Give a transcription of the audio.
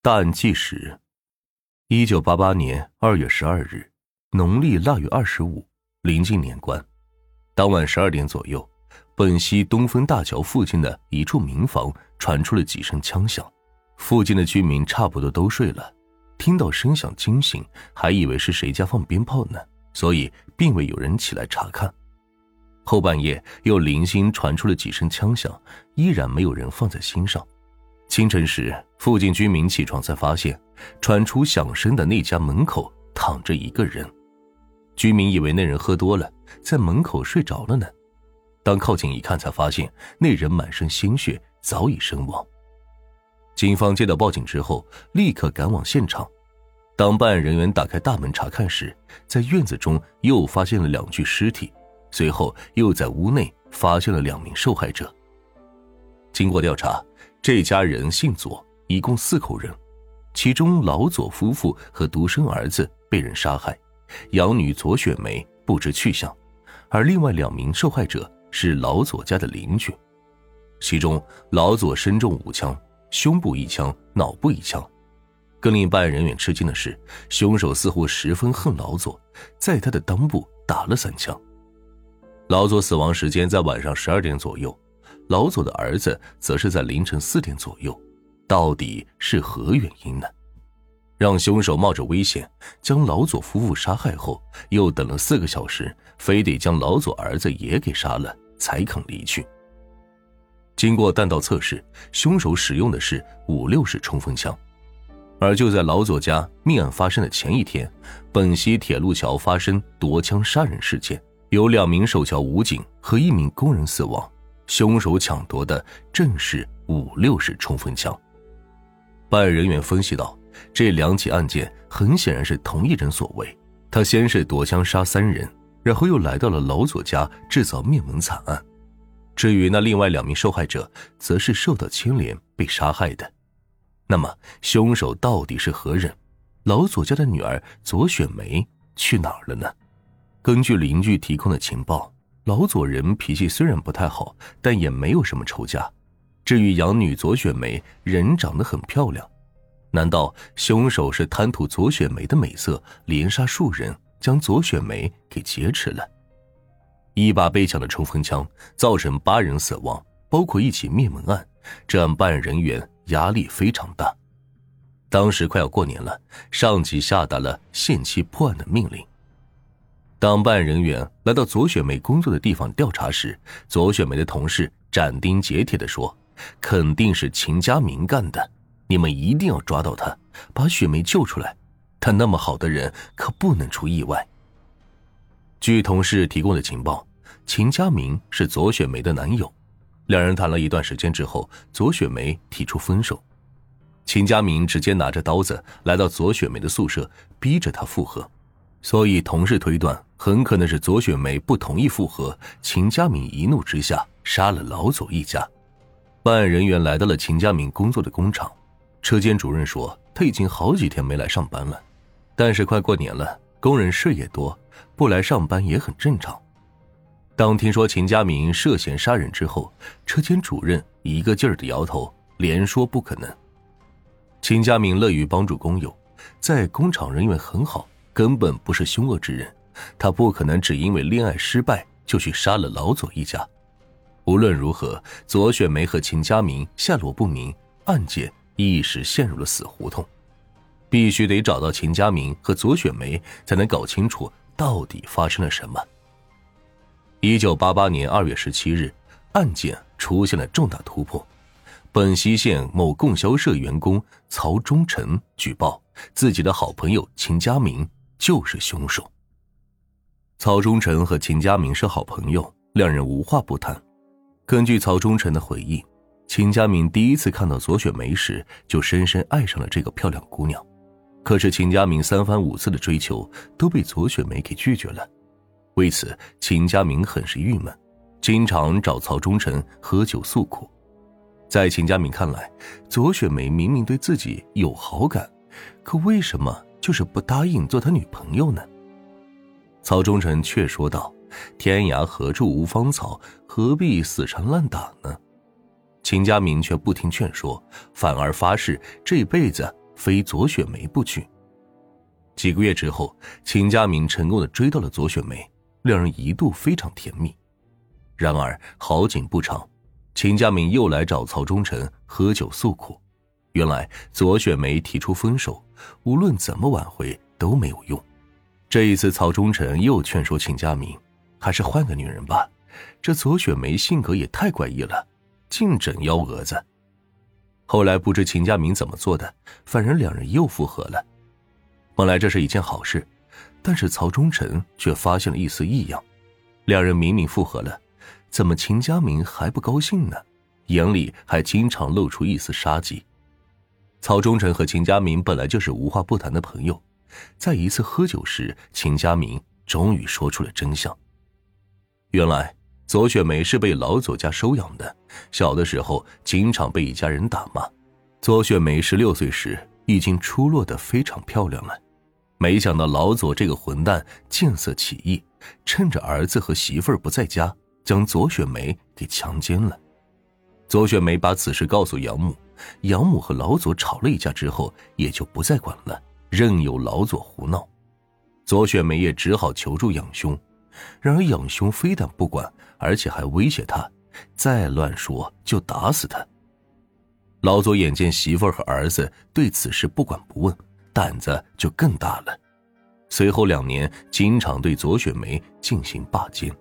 大案纪实：一九八八年二月十二日，农历腊月二十五，临近年关。当晚十二点左右，本溪东风大桥附近的一处民房传出了几声枪响。附近的居民差不多都睡了，听到声响惊醒，还以为是谁家放鞭炮呢，所以并未有人起来查看。后半夜又零星传出了几声枪响，依然没有人放在心上。清晨时，附近居民起床才发现，传出响声的那家门口躺着一个人。居民以为那人喝多了，在门口睡着了呢。当靠近一看，才发现那人满身鲜血，早已身亡。警方接到报警之后，立刻赶往现场。当办案人员打开大门查看时，在院子中又发现了两具尸体，随后又在屋内发现了两名受害者。经过调查。这家人姓左，一共四口人，其中老左夫妇和独生儿子被人杀害，养女左雪梅不知去向，而另外两名受害者是老左家的邻居，其中老左身中五枪，胸部一枪，脑部一枪。更令办案人员吃惊的是，凶手似乎十分恨老左，在他的裆部打了三枪。老左死亡时间在晚上十二点左右。老左的儿子则是在凌晨四点左右，到底是何原因呢？让凶手冒着危险将老左夫妇杀害后，又等了四个小时，非得将老左儿子也给杀了才肯离去。经过弹道测试，凶手使用的是五六式冲锋枪，而就在老左家命案发生的前一天，本溪铁路桥发生夺枪杀人事件，有两名守桥武警和一名工人死亡。凶手抢夺的正是五六式冲锋枪。办案人员分析到，这两起案件很显然是同一人所为。他先是夺枪杀三人，然后又来到了老左家制造灭门惨案。至于那另外两名受害者，则是受到牵连被杀害的。那么，凶手到底是何人？老左家的女儿左雪梅去哪儿了呢？根据邻居提供的情报。老左人脾气虽然不太好，但也没有什么仇家。至于养女左雪梅，人长得很漂亮，难道凶手是贪图左雪梅的美色，连杀数人，将左雪梅给劫持了？一把被抢的冲锋枪造成八人死亡，包括一起灭门案，这让办案人员压力非常大。当时快要过年了，上级下达了限期破案的命令。当办案人员来到左雪梅工作的地方调查时，左雪梅的同事斩钉截铁的说：“肯定是秦家明干的，你们一定要抓到他，把雪梅救出来。他那么好的人，可不能出意外。”据同事提供的情报，秦家明是左雪梅的男友，两人谈了一段时间之后，左雪梅提出分手，秦家明直接拿着刀子来到左雪梅的宿舍，逼着她复合。所以，同事推断很可能是左雪梅不同意复合，秦家明一怒之下杀了老左一家。办案人员来到了秦家明工作的工厂，车间主任说他已经好几天没来上班了，但是快过年了，工人事也多，不来上班也很正常。当听说秦家明涉嫌杀人之后，车间主任一个劲儿的摇头，连说不可能。秦家明乐于帮助工友，在工厂人缘很好。根本不是凶恶之人，他不可能只因为恋爱失败就去杀了老左一家。无论如何，左雪梅和秦家明下落不明，案件一时陷入了死胡同。必须得找到秦家明和左雪梅，才能搞清楚到底发生了什么。一九八八年二月十七日，案件出现了重大突破。本溪县某供销社员工曹忠臣举报，自己的好朋友秦家明。就是凶手。曹忠臣和秦家明是好朋友，两人无话不谈。根据曹忠臣的回忆，秦家明第一次看到左雪梅时，就深深爱上了这个漂亮姑娘。可是秦家明三番五次的追求都被左雪梅给拒绝了，为此秦家明很是郁闷，经常找曹忠臣喝酒诉苦。在秦家明看来，左雪梅明明对自己有好感，可为什么？就是不答应做他女朋友呢。曹忠臣却说道：“天涯何处无芳草，何必死缠烂打呢？”秦家明却不听劝说，反而发誓这辈子非左雪梅不娶。几个月之后，秦家明成功的追到了左雪梅，两人一度非常甜蜜。然而好景不长，秦家明又来找曹忠诚喝酒诉苦。原来左雪梅提出分手，无论怎么挽回都没有用。这一次，曹忠诚又劝说秦家明，还是换个女人吧。这左雪梅性格也太怪异了，净整幺蛾子。后来不知秦家明怎么做的，反正两人又复合了。本来这是一件好事，但是曹忠诚却发现了一丝异样。两人明明复合了，怎么秦家明还不高兴呢？眼里还经常露出一丝杀机。曹忠诚和秦家明本来就是无话不谈的朋友，在一次喝酒时，秦家明终于说出了真相。原来左雪梅是被老左家收养的，小的时候经常被一家人打骂。左雪梅十六岁时已经出落得非常漂亮了。没想到老左这个混蛋见色起意，趁着儿子和媳妇儿不在家，将左雪梅给强奸了。左雪梅把此事告诉养母，养母和老左吵了一架之后，也就不再管了，任由老左胡闹。左雪梅也只好求助养兄，然而养兄非但不管，而且还威胁他，再乱说就打死他。老左眼见媳妇儿和儿子对此事不管不问。胆子就更大了，随后两年经常对左雪梅进行霸奸。